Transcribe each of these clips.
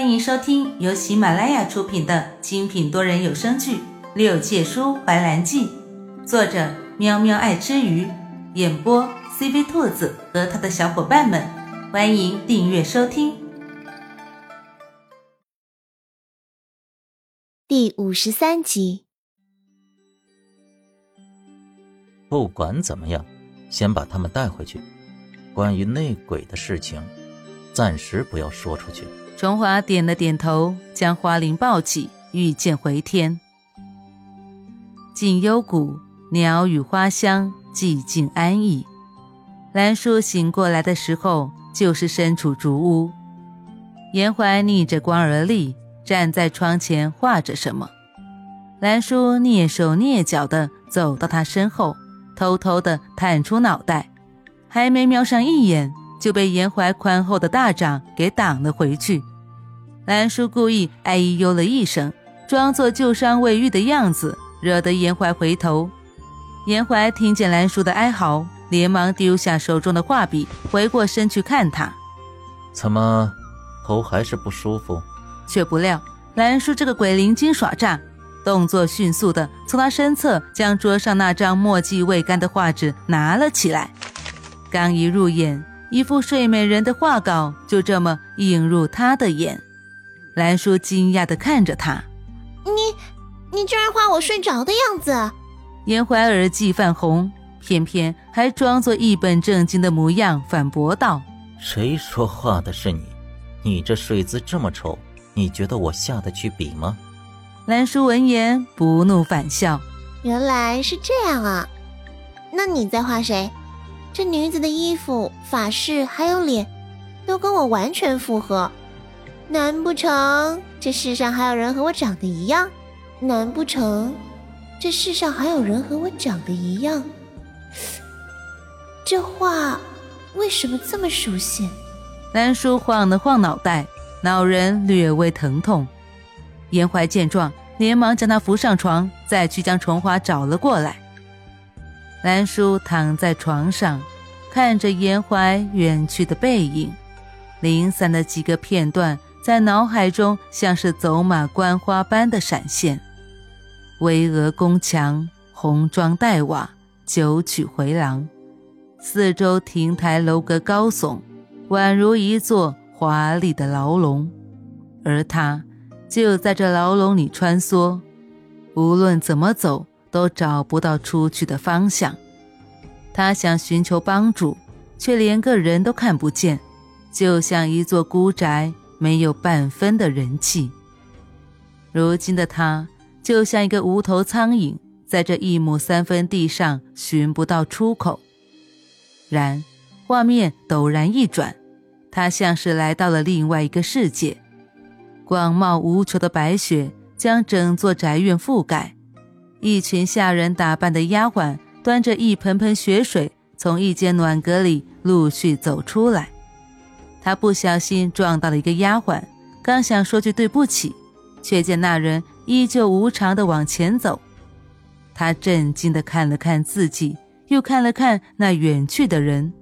欢迎收听由喜马拉雅出品的精品多人有声剧《六界书怀兰记》，作者喵喵爱吃鱼，演播 CV 兔子和他的小伙伴们。欢迎订阅收听。第五十三集。不管怎么样，先把他们带回去。关于内鬼的事情，暂时不要说出去。崇华点了点头，将花灵抱起，御剑回天。静幽谷，鸟语花香，寂静安逸。兰叔醒过来的时候，就是身处竹屋。严怀逆着光而立，站在窗前画着什么。兰叔蹑手蹑脚地走到他身后。偷偷的探出脑袋，还没瞄上一眼，就被严怀宽厚的大掌给挡了回去。兰叔故意哎呦了一声，装作旧伤未愈的样子，惹得严怀回头。严怀听见兰叔的哀嚎，连忙丢下手中的画笔，回过身去看他。怎么，头还是不舒服？却不料兰叔这个鬼灵精耍诈。动作迅速的从他身侧将桌上那张墨迹未干的画纸拿了起来，刚一入眼，一幅睡美人的画稿就这么映入他的眼。兰叔惊讶的看着他：“你，你居然画我睡着的样子？”严怀儿既泛红，偏偏还装作一本正经的模样反驳道：“谁说画的是你？你这睡姿这么丑，你觉得我下得去笔吗？”兰叔闻言不怒反笑：“原来是这样啊，那你在画谁？这女子的衣服、发饰还有脸，都跟我完全符合。难不成这世上还有人和我长得一样？难不成这世上还有人和我长得一样？这话为什么这么熟悉？”兰叔晃了晃脑袋，脑仁略微疼痛。严怀见状。连忙将他扶上床，再去将重华找了过来。兰叔躺在床上，看着严怀远去的背影，零散的几个片段在脑海中像是走马观花般的闪现：巍峨宫墙，红妆黛瓦，九曲回廊，四周亭台楼阁高耸，宛如一座华丽的牢笼，而他。就在这牢笼里穿梭，无论怎么走都找不到出去的方向。他想寻求帮助，却连个人都看不见，就像一座孤宅，没有半分的人气。如今的他就像一个无头苍蝇，在这一亩三分地上寻不到出口。然，画面陡然一转，他像是来到了另外一个世界。广袤无穷的白雪将整座宅院覆盖，一群下人打扮的丫鬟端着一盆盆雪水，从一间暖阁里陆续走出来。他不小心撞到了一个丫鬟，刚想说句对不起，却见那人依旧无常的往前走。他震惊的看了看自己，又看了看那远去的人。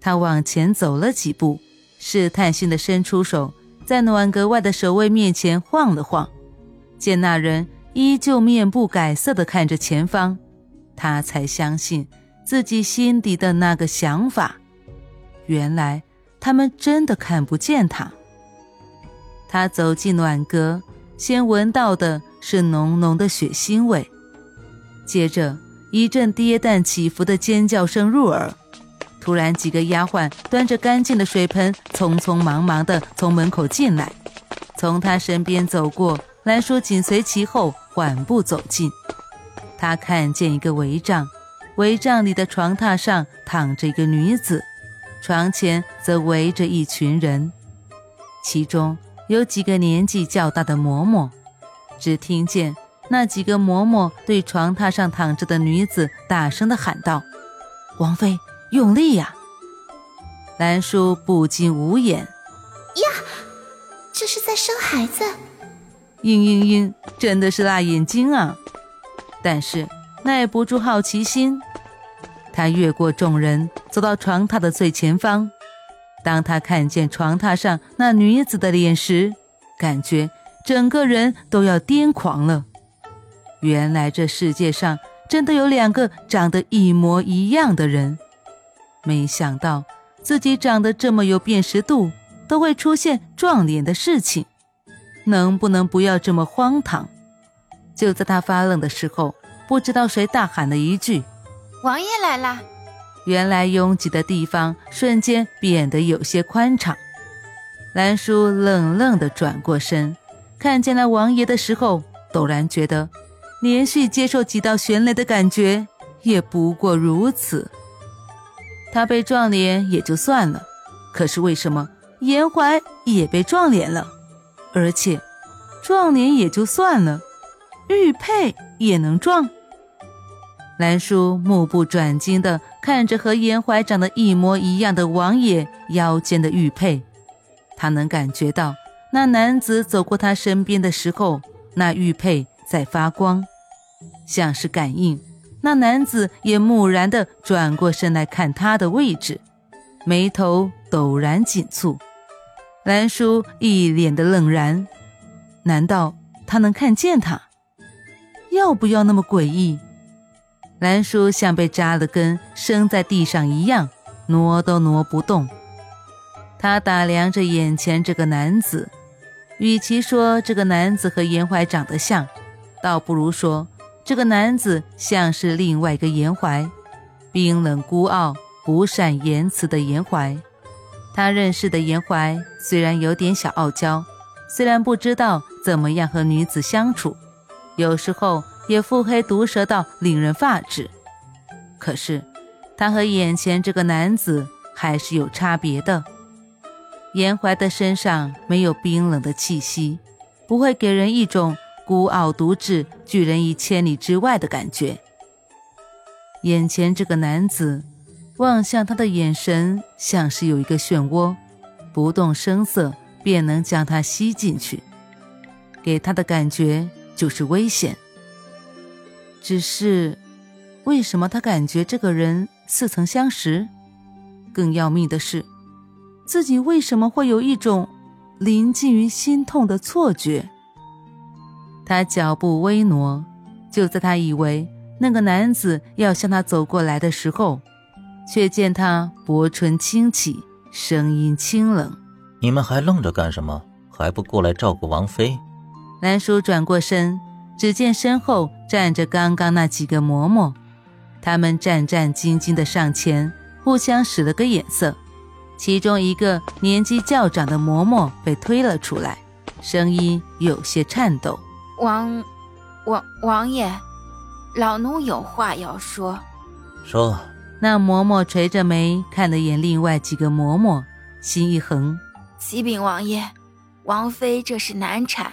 他往前走了几步，试探性的伸出手。在暖阁外的守卫面前晃了晃，见那人依旧面不改色的看着前方，他才相信自己心底的那个想法。原来他们真的看不见他。他走进暖阁，先闻到的是浓浓的血腥味，接着一阵跌宕起伏的尖叫声入耳。突然，几个丫鬟端着干净的水盆，匆匆忙忙地从门口进来，从他身边走过。兰叔紧随其后，缓步走近。他看见一个帷帐，帷帐里的床榻上躺着一个女子，床前则围着一群人，其中有几个年纪较大的嬷嬷。只听见那几个嬷嬷对床榻上躺着的女子大声地喊道：“王妃。”用力呀！兰叔不禁无言。呀，这是在生孩子！嘤嘤嘤，真的是辣眼睛啊！但是耐不住好奇心，他越过众人，走到床榻的最前方。当他看见床榻上那女子的脸时，感觉整个人都要癫狂了。原来这世界上真的有两个长得一模一样的人，没想到自己长得这么有辨识度，都会出现撞脸的事情，能不能不要这么荒唐？就在他发愣的时候，不知道谁大喊了一句：“王爷来啦！”原来拥挤的地方瞬间变得有些宽敞。兰叔冷冷地转过身，看见了王爷的时候，陡然觉得，连续接受几道玄雷的感觉也不过如此。他被撞脸也就算了，可是为什么颜怀也被撞脸了？而且，撞脸也就算了。玉佩也能撞。兰叔目不转睛地看着和颜怀长得一模一样的王爷腰间的玉佩，他能感觉到那男子走过他身边的时候，那玉佩在发光，像是感应。那男子也木然地转过身来看他的位置，眉头陡然紧蹙。兰叔一脸的愣然，难道他能看见他？要不要那么诡异？兰叔像被扎了根，生在地上一样，挪都挪不动。他打量着眼前这个男子，与其说这个男子和严怀长得像，倒不如说这个男子像是另外一个严怀，冰冷孤傲、不善言辞的严怀。他认识的严怀虽然有点小傲娇，虽然不知道怎么样和女子相处。有时候也腹黑毒舌到令人发指，可是他和眼前这个男子还是有差别的。严怀的身上没有冰冷的气息，不会给人一种孤傲独至、拒人于千里之外的感觉。眼前这个男子望向他的眼神，像是有一个漩涡，不动声色便能将他吸进去，给他的感觉。就是危险。只是，为什么他感觉这个人似曾相识？更要命的是，自己为什么会有一种临近于心痛的错觉？他脚步微挪，就在他以为那个男子要向他走过来的时候，却见他薄唇轻启，声音清冷：“你们还愣着干什么？还不过来照顾王妃？”兰叔转过身，只见身后站着刚刚那几个嬷嬷，他们战战兢兢地上前，互相使了个眼色。其中一个年纪较长的嬷嬷被推了出来，声音有些颤抖：“王王王爷，老奴有话要说。”说。那嬷嬷垂着眉看了眼另外几个嬷嬷，心一横：“启禀王爷，王妃这是难产。”